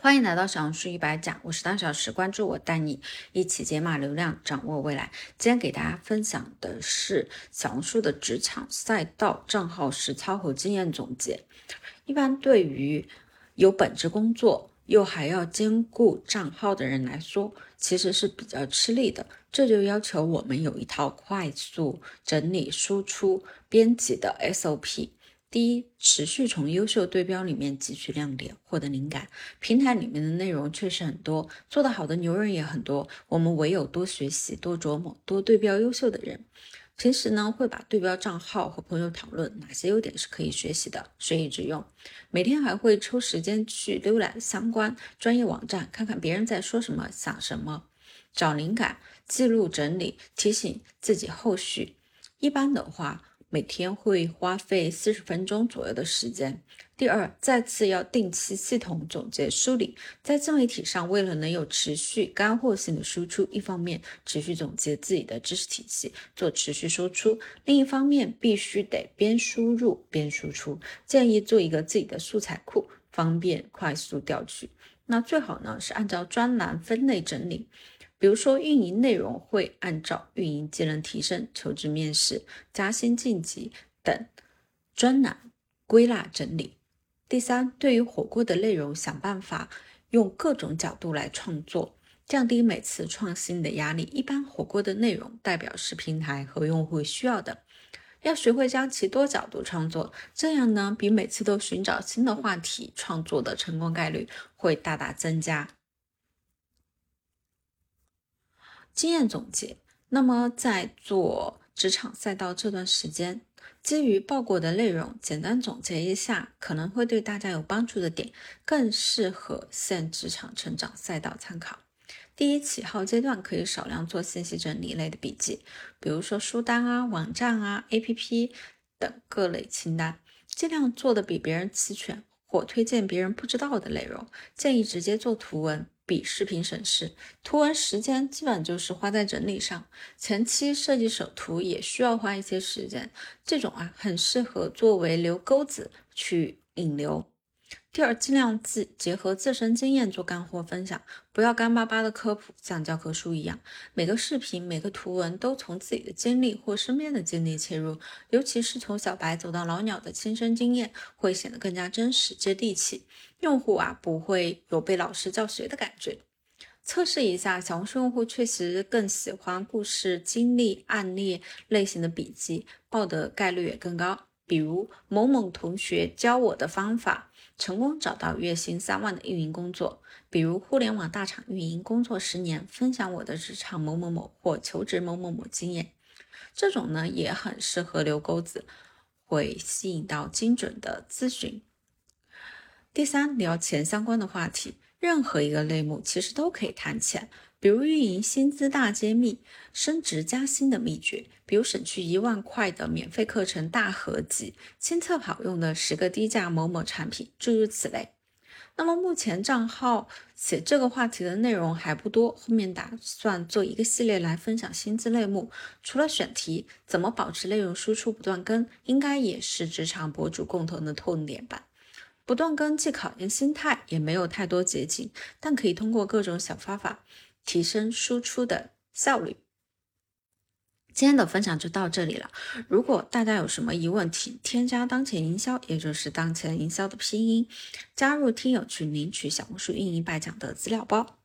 欢迎来到小红书一百讲，我是大小时，关注我，带你一起解码流量，掌握未来。今天给大家分享的是小红书的职场赛道账号实操和经验总结。一般对于有本职工作又还要兼顾账号的人来说，其实是比较吃力的。这就要求我们有一套快速整理、输出、编辑的 SOP。第一，持续从优秀对标里面汲取亮点，获得灵感。平台里面的内容确实很多，做得好的牛人也很多。我们唯有多学习、多琢磨、多对标优秀的人。平时呢，会把对标账号和朋友讨论哪些优点是可以学习的，学以致用。每天还会抽时间去浏览相关专业网站，看看别人在说什么、想什么，找灵感，记录整理，提醒自己后续。一般的话。每天会花费四十分钟左右的时间。第二，再次要定期系统总结梳理。在自媒体上，为了能有持续干货性的输出，一方面持续总结自己的知识体系，做持续输出；另一方面，必须得边输入边输出。建议做一个自己的素材库，方便快速调取。那最好呢是按照专栏分类整理。比如说，运营内容会按照运营技能提升、求职面试、加薪晋级等专栏归纳整理。第三，对于火锅的内容，想办法用各种角度来创作，降低每次创新的压力。一般火锅的内容代表是平台和用户需要的，要学会将其多角度创作，这样呢，比每次都寻找新的话题创作的成功概率会大大增加。经验总结，那么在做职场赛道这段时间，基于报过的内容，简单总结一下可能会对大家有帮助的点，更适合现职场成长赛道参考。第一，起号阶段可以少量做信息整理类的笔记，比如说书单啊、网站啊、APP 等各类清单，尽量做的比别人齐全，或推荐别人不知道的内容，建议直接做图文。比视频省事，图文时间基本就是花在整理上，前期设计手图也需要花一些时间，这种啊很适合作为留钩子去引流。第二，尽量自结合自身经验做干货分享，不要干巴巴的科普，像教科书一样。每个视频、每个图文都从自己的经历或身边的经历切入，尤其是从小白走到老鸟的亲身经验，会显得更加真实、接地气。用户啊不会有被老师教学的感觉。测试一下，小红书用户确实更喜欢故事、经历、案例类型的笔记，报的概率也更高。比如某某同学教我的方法，成功找到月薪三万的运营工作；比如互联网大厂运营工作十年，分享我的职场某某某或求职某某某经验，这种呢也很适合留钩子，会吸引到精准的咨询。第三，聊钱相关的话题，任何一个类目其实都可以谈钱。比如运营薪资大揭秘、升职加薪的秘诀，比如省去一万块的免费课程大合集、亲测好用的十个低价某某产品，诸如此类。那么目前账号写这个话题的内容还不多，后面打算做一个系列来分享薪资类目。除了选题，怎么保持内容输出不断更，应该也是职场博主共同的痛点吧。不断更既考验心态，也没有太多捷径，但可以通过各种小方法。提升输出的效率。今天的分享就到这里了。如果大家有什么疑问，请添加当前营销，也就是当前营销的拼音，加入听友群领取小红书运营百讲的资料包。